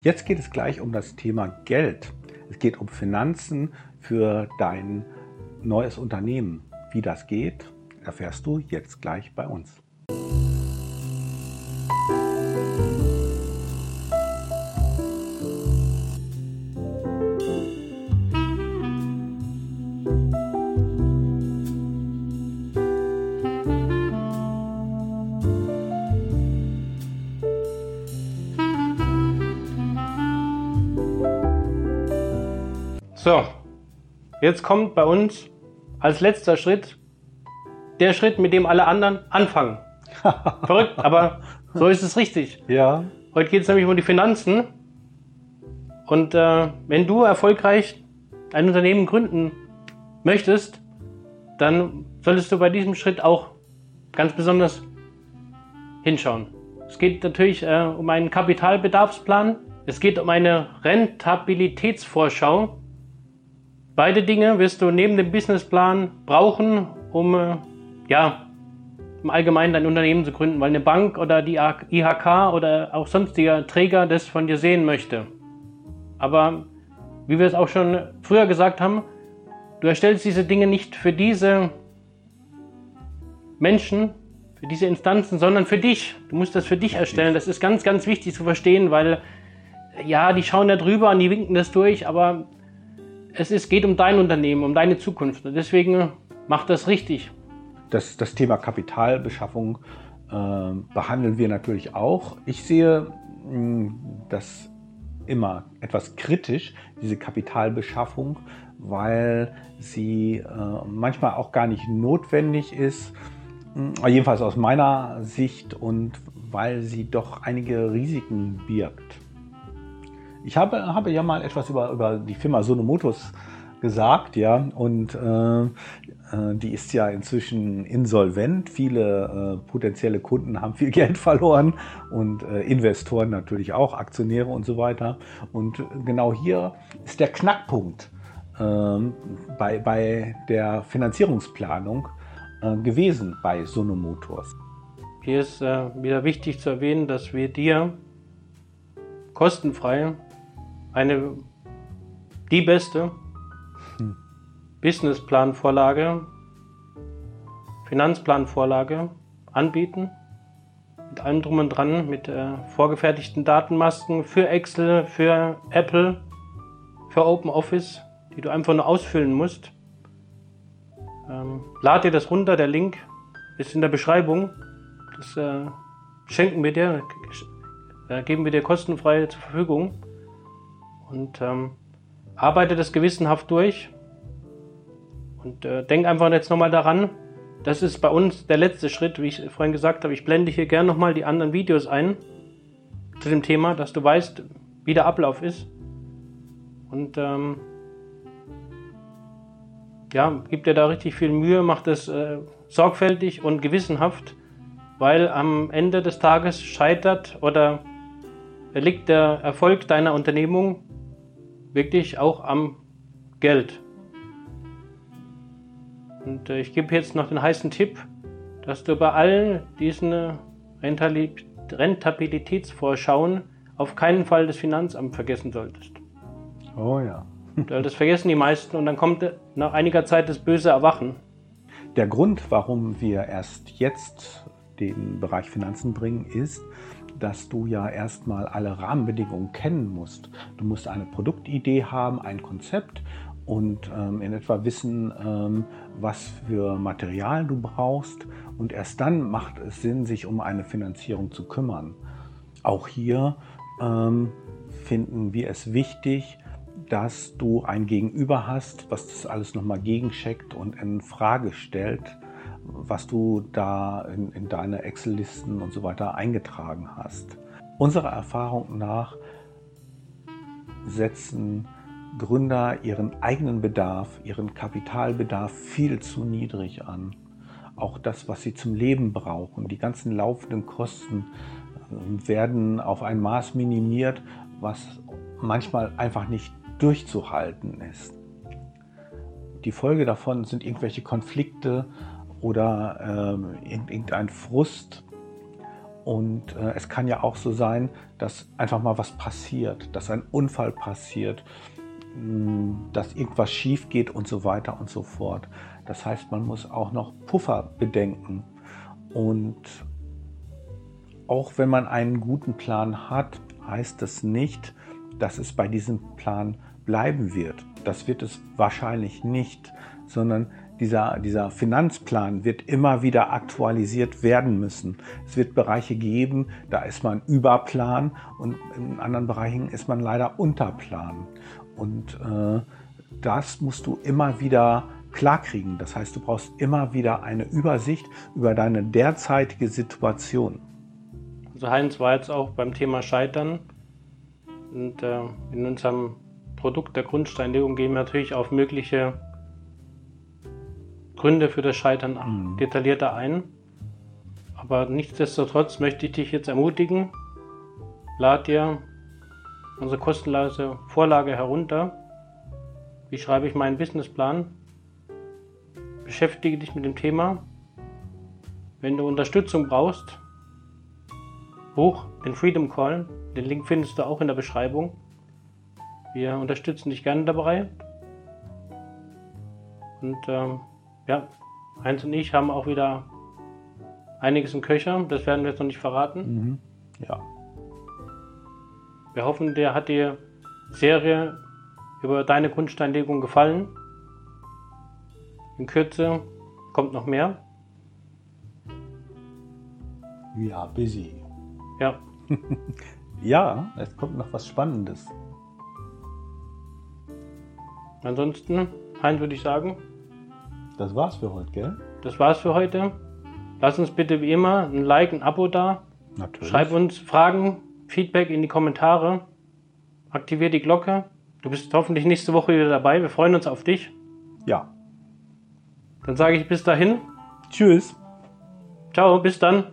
Jetzt geht es gleich um das Thema Geld. Es geht um Finanzen für dein neues Unternehmen. Wie das geht, erfährst du jetzt gleich bei uns. So, jetzt kommt bei uns als letzter Schritt der Schritt, mit dem alle anderen anfangen. Verrückt, aber so ist es richtig. Ja. Heute geht es nämlich um die Finanzen. Und äh, wenn du erfolgreich ein Unternehmen gründen möchtest, dann solltest du bei diesem Schritt auch ganz besonders hinschauen. Es geht natürlich äh, um einen Kapitalbedarfsplan. Es geht um eine Rentabilitätsvorschau. Beide Dinge wirst du neben dem Businessplan brauchen, um äh, ja, im Allgemeinen dein Unternehmen zu gründen, weil eine Bank oder die IHK oder auch sonstiger Träger das von dir sehen möchte. Aber wie wir es auch schon früher gesagt haben, du erstellst diese Dinge nicht für diese Menschen, für diese Instanzen, sondern für dich. Du musst das für dich erstellen. Das ist ganz, ganz wichtig zu verstehen, weil ja, die schauen da drüber und die winken das durch, aber es ist, geht um dein Unternehmen, um deine Zukunft. Und deswegen mach das richtig. Das, das Thema Kapitalbeschaffung äh, behandeln wir natürlich auch. Ich sehe mh, hm, das immer etwas kritisch, diese Kapitalbeschaffung, weil sie äh, manchmal auch gar nicht notwendig ist, mh, hm, jedenfalls aus meiner Sicht und weil sie doch einige Risiken birgt. Ich habe, habe ja mal etwas über, über die Firma Sonomotos gesagt, ja, und äh, äh, die ist ja inzwischen insolvent. Viele äh, potenzielle Kunden haben viel Geld verloren und äh, Investoren natürlich auch, Aktionäre und so weiter. Und genau hier ist der Knackpunkt ähm, bei, bei der Finanzierungsplanung äh, gewesen bei Sonomotors. Hier ist äh, wieder wichtig zu erwähnen, dass wir dir kostenfrei eine die beste hm. Businessplanvorlage, Finanzplanvorlage anbieten. Mit allem drum und dran, mit äh, vorgefertigten Datenmasken für Excel, für Apple, für OpenOffice, die du einfach nur ausfüllen musst. Ähm, lad dir das runter, der Link ist in der Beschreibung. Das äh, schenken wir dir, äh, geben wir dir kostenfrei zur Verfügung und ähm, arbeite das gewissenhaft durch. Und äh, denk einfach jetzt nochmal daran, das ist bei uns der letzte Schritt, wie ich vorhin gesagt habe. Ich blende hier gerne nochmal die anderen Videos ein zu dem Thema, dass du weißt, wie der Ablauf ist. Und ähm, ja, gib dir da richtig viel Mühe, mach das äh, sorgfältig und gewissenhaft, weil am Ende des Tages scheitert oder liegt der Erfolg deiner Unternehmung wirklich auch am Geld. Und äh, ich gebe jetzt noch den heißen Tipp, dass du bei all diesen äh, Rentabilitätsvorschauen auf keinen Fall das Finanzamt vergessen solltest. Oh ja. das vergessen die meisten und dann kommt äh, nach einiger Zeit das böse Erwachen. Der Grund, warum wir erst jetzt den Bereich Finanzen bringen, ist, dass du ja erstmal alle Rahmenbedingungen kennen musst. Du musst eine Produktidee haben, ein Konzept und ähm, in etwa wissen, ähm, was für Material du brauchst. Und erst dann macht es Sinn, sich um eine Finanzierung zu kümmern. Auch hier ähm, finden wir es wichtig, dass du ein Gegenüber hast, was das alles nochmal gegencheckt und in Frage stellt was du da in, in deine Excel-Listen und so weiter eingetragen hast. Unserer Erfahrung nach setzen Gründer ihren eigenen Bedarf, ihren Kapitalbedarf viel zu niedrig an. Auch das, was sie zum Leben brauchen, die ganzen laufenden Kosten äh, werden auf ein Maß minimiert, was manchmal einfach nicht durchzuhalten ist. Die Folge davon sind irgendwelche Konflikte oder ähm, irgendein Frust. Und äh, es kann ja auch so sein, dass einfach mal was passiert, dass ein Unfall passiert, mh, dass irgendwas schief geht und so weiter und so fort. Das heißt, man muss auch noch Puffer bedenken. Und auch wenn man einen guten Plan hat, heißt das nicht, dass es bei diesem Plan bleiben wird. Das wird es wahrscheinlich nicht, sondern dieser, dieser Finanzplan wird immer wieder aktualisiert werden müssen. Es wird Bereiche geben, da ist man Überplan und in anderen Bereichen ist man leider Unterplan. Und äh, das musst du immer wieder klarkriegen. Das heißt, du brauchst immer wieder eine Übersicht über deine derzeitige Situation. Also Heinz war jetzt auch beim Thema Scheitern und äh, in unserem Produkt der Grundsteinlegung gehen wir natürlich auf mögliche Gründe für das Scheitern mhm. detaillierter ein. Aber nichtsdestotrotz möchte ich dich jetzt ermutigen, lad dir unsere kostenlose Vorlage herunter. Wie schreibe ich meinen Businessplan? Beschäftige dich mit dem Thema. Wenn du Unterstützung brauchst, buch den Freedom Call. Den Link findest du auch in der Beschreibung. Wir unterstützen dich gerne dabei. Und ähm, ja, Heinz und ich haben auch wieder einiges im Köcher. Das werden wir jetzt noch nicht verraten. Mhm. Ja. Wir hoffen, der hat die Serie über deine Grundsteinlegung gefallen. In Kürze kommt noch mehr. Ja, busy. Ja. ja, es kommt noch was Spannendes. Ansonsten, Heinz, würde ich sagen, das war's für heute, gell? Das war's für heute. Lass uns bitte wie immer ein Like, ein Abo da. Natürlich. Schreib uns Fragen, Feedback in die Kommentare. Aktivier die Glocke. Du bist hoffentlich nächste Woche wieder dabei. Wir freuen uns auf dich. Ja. Dann sage ich bis dahin. Tschüss. Ciao, bis dann.